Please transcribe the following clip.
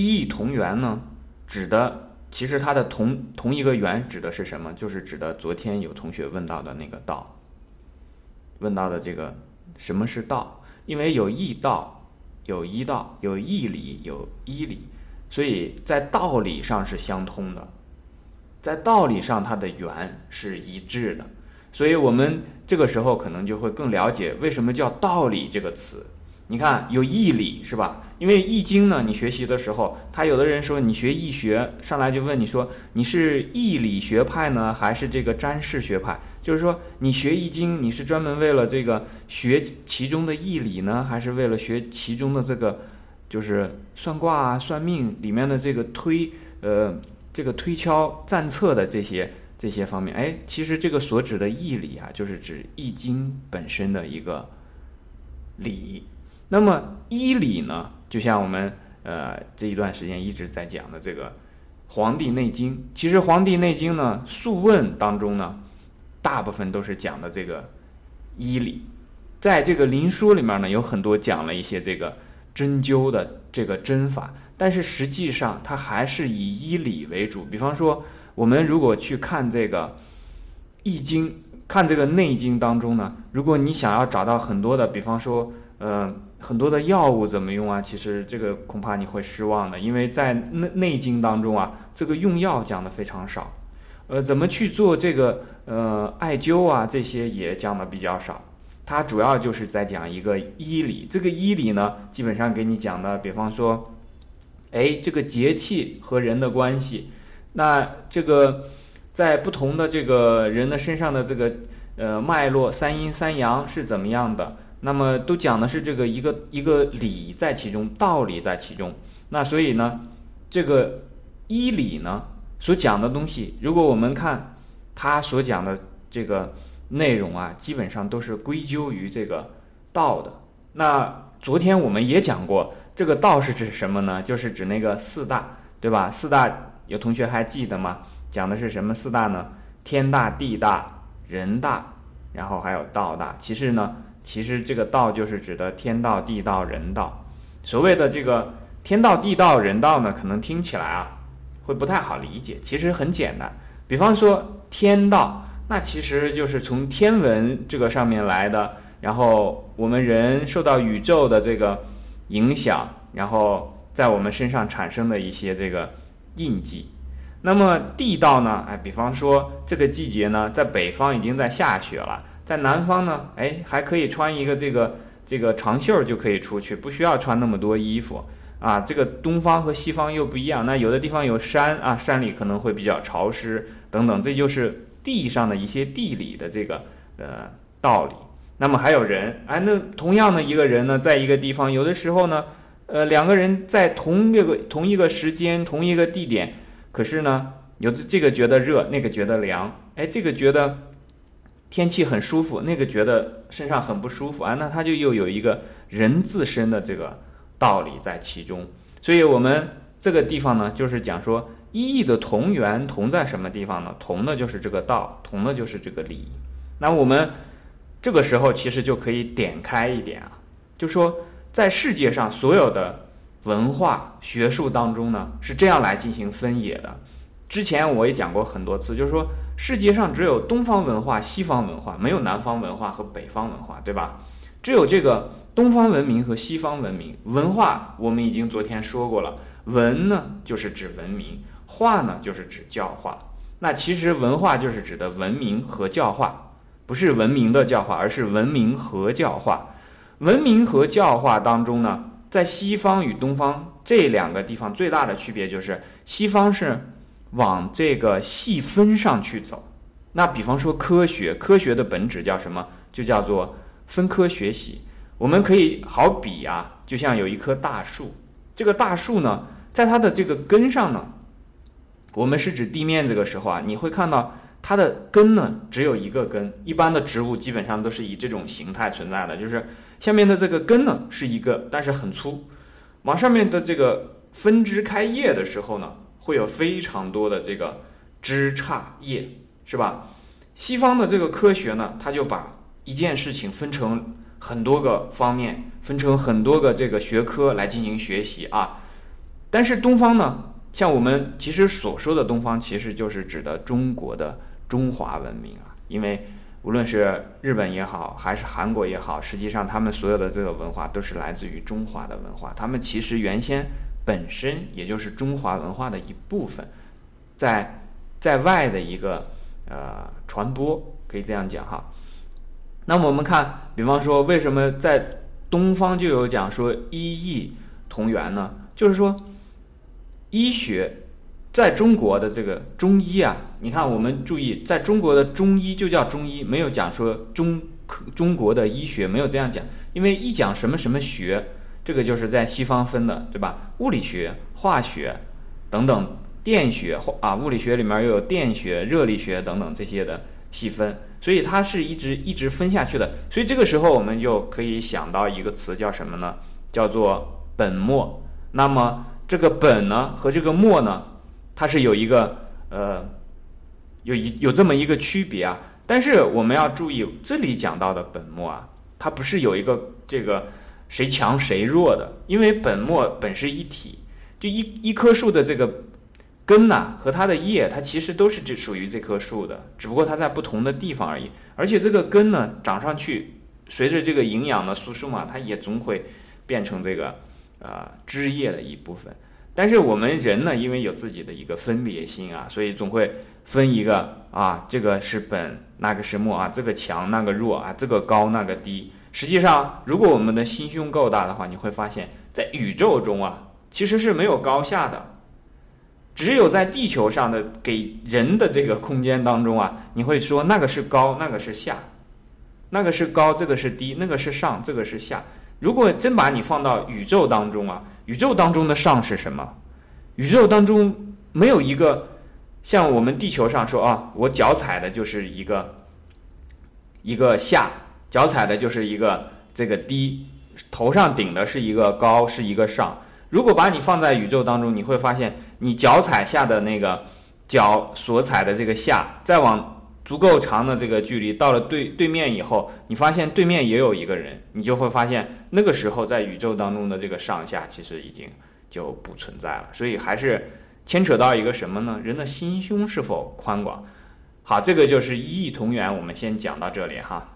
一义同源呢，指的其实它的同同一个源指的是什么？就是指的昨天有同学问到的那个道，问到的这个什么是道？因为有义道，有一道，有义理，有一理，所以在道理上是相通的，在道理上它的源是一致的，所以我们这个时候可能就会更了解为什么叫道理这个词。你看有义理是吧？因为易经呢，你学习的时候，他有的人说你学易学，上来就问你说你是易理学派呢，还是这个占筮学派？就是说你学易经，你是专门为了这个学其中的义理呢，还是为了学其中的这个就是算卦啊、算命里面的这个推呃这个推敲占测的这些这些方面？哎，其实这个所指的义理啊，就是指易经本身的一个理。那么医理呢，就像我们呃这一段时间一直在讲的这个《黄帝内经》，其实《黄帝内经》呢，《素问》当中呢，大部分都是讲的这个医理，在这个《灵枢》里面呢，有很多讲了一些这个针灸的这个针法，但是实际上它还是以医理为主。比方说，我们如果去看这个《易经》，看这个《内经》当中呢，如果你想要找到很多的，比方说，嗯。很多的药物怎么用啊？其实这个恐怕你会失望的，因为在内内经当中啊，这个用药讲的非常少。呃，怎么去做这个呃艾灸啊？这些也讲的比较少。它主要就是在讲一个医理。这个医理呢，基本上给你讲的，比方说，哎，这个节气和人的关系，那这个在不同的这个人的身上的这个呃脉络，三阴三阳是怎么样的？那么都讲的是这个一个一个理在其中，道理在其中。那所以呢，这个医理呢所讲的东西，如果我们看他所讲的这个内容啊，基本上都是归咎于这个道的。那昨天我们也讲过，这个道是指什么呢？就是指那个四大，对吧？四大有同学还记得吗？讲的是什么四大呢？天大、地大、人大，然后还有道大。其实呢。其实这个道就是指的天道、地道、人道。所谓的这个天道、地道、人道呢，可能听起来啊会不太好理解。其实很简单，比方说天道，那其实就是从天文这个上面来的，然后我们人受到宇宙的这个影响，然后在我们身上产生的一些这个印记。那么地道呢？哎，比方说这个季节呢，在北方已经在下雪了。在南方呢，哎，还可以穿一个这个这个长袖就可以出去，不需要穿那么多衣服啊。这个东方和西方又不一样，那有的地方有山啊，山里可能会比较潮湿等等，这就是地上的一些地理的这个呃道理。那么还有人，哎，那同样的一个人呢，在一个地方，有的时候呢，呃，两个人在同一个同一个时间、同一个地点，可是呢，有的这个觉得热，那个觉得凉，哎，这个觉得。天气很舒服，那个觉得身上很不舒服啊，那他就又有一个人自身的这个道理在其中。所以，我们这个地方呢，就是讲说一义的同源同在什么地方呢？同的就是这个道，同的就是这个理。那我们这个时候其实就可以点开一点啊，就说在世界上所有的文化学术当中呢，是这样来进行分野的。之前我也讲过很多次，就是说。世界上只有东方文化、西方文化，没有南方文化和北方文化，对吧？只有这个东方文明和西方文明文化。我们已经昨天说过了，文呢就是指文明，化呢就是指教化。那其实文化就是指的文明和教化，不是文明的教化，而是文明和教化。文明和教化当中呢，在西方与东方这两个地方最大的区别就是，西方是。往这个细分上去走，那比方说科学，科学的本质叫什么？就叫做分科学习。我们可以好比啊，就像有一棵大树，这个大树呢，在它的这个根上呢，我们是指地面这个时候啊，你会看到它的根呢只有一个根。一般的植物基本上都是以这种形态存在的，就是下面的这个根呢是一个，但是很粗，往上面的这个分支开叶的时候呢。会有非常多的这个枝杈叶，是吧？西方的这个科学呢，它就把一件事情分成很多个方面，分成很多个这个学科来进行学习啊。但是东方呢，像我们其实所说的东方，其实就是指的中国的中华文明啊。因为无论是日本也好，还是韩国也好，实际上他们所有的这个文化都是来自于中华的文化。他们其实原先本身也就是中华文化的一部分，在在外的一个呃传播，可以这样讲哈。那么我们看，比方说为什么在东方就有讲说医异同源呢？就是说。医学在中国的这个中医啊，你看我们注意，在中国的中医就叫中医，没有讲说中中国的医学没有这样讲，因为一讲什么什么学，这个就是在西方分的，对吧？物理学、化学等等，电学啊，物理学里面又有电学、热力学等等这些的细分，所以它是一直一直分下去的。所以这个时候我们就可以想到一个词叫什么呢？叫做本末。那么这个本呢和这个末呢，它是有一个呃，有一有这么一个区别啊。但是我们要注意，这里讲到的本末啊，它不是有一个这个谁强谁弱的，因为本末本是一体。就一一棵树的这个根呐和它的叶，它其实都是这属于这棵树的，只不过它在不同的地方而已。而且这个根呢长上去，随着这个营养的输送嘛，它也总会变成这个。啊，枝叶的一部分，但是我们人呢，因为有自己的一个分别心啊，所以总会分一个啊，这个是本，那个是末啊，这个强，那个弱啊，这个高，那个低。实际上，如果我们的心胸够大的话，你会发现在宇宙中啊，其实是没有高下的，只有在地球上的给人的这个空间当中啊，你会说那个是高，那个是下，那个是高，这个是低，那个是上，这个是下。如果真把你放到宇宙当中啊，宇宙当中的上是什么？宇宙当中没有一个像我们地球上说啊，我脚踩的就是一个一个下，脚踩的就是一个这个低，头上顶的是一个高，是一个上。如果把你放在宇宙当中，你会发现你脚踩下的那个脚所踩的这个下，再往。足够长的这个距离，到了对对面以后，你发现对面也有一个人，你就会发现那个时候在宇宙当中的这个上下其实已经就不存在了。所以还是牵扯到一个什么呢？人的心胸是否宽广？好，这个就是一异同源。我们先讲到这里哈。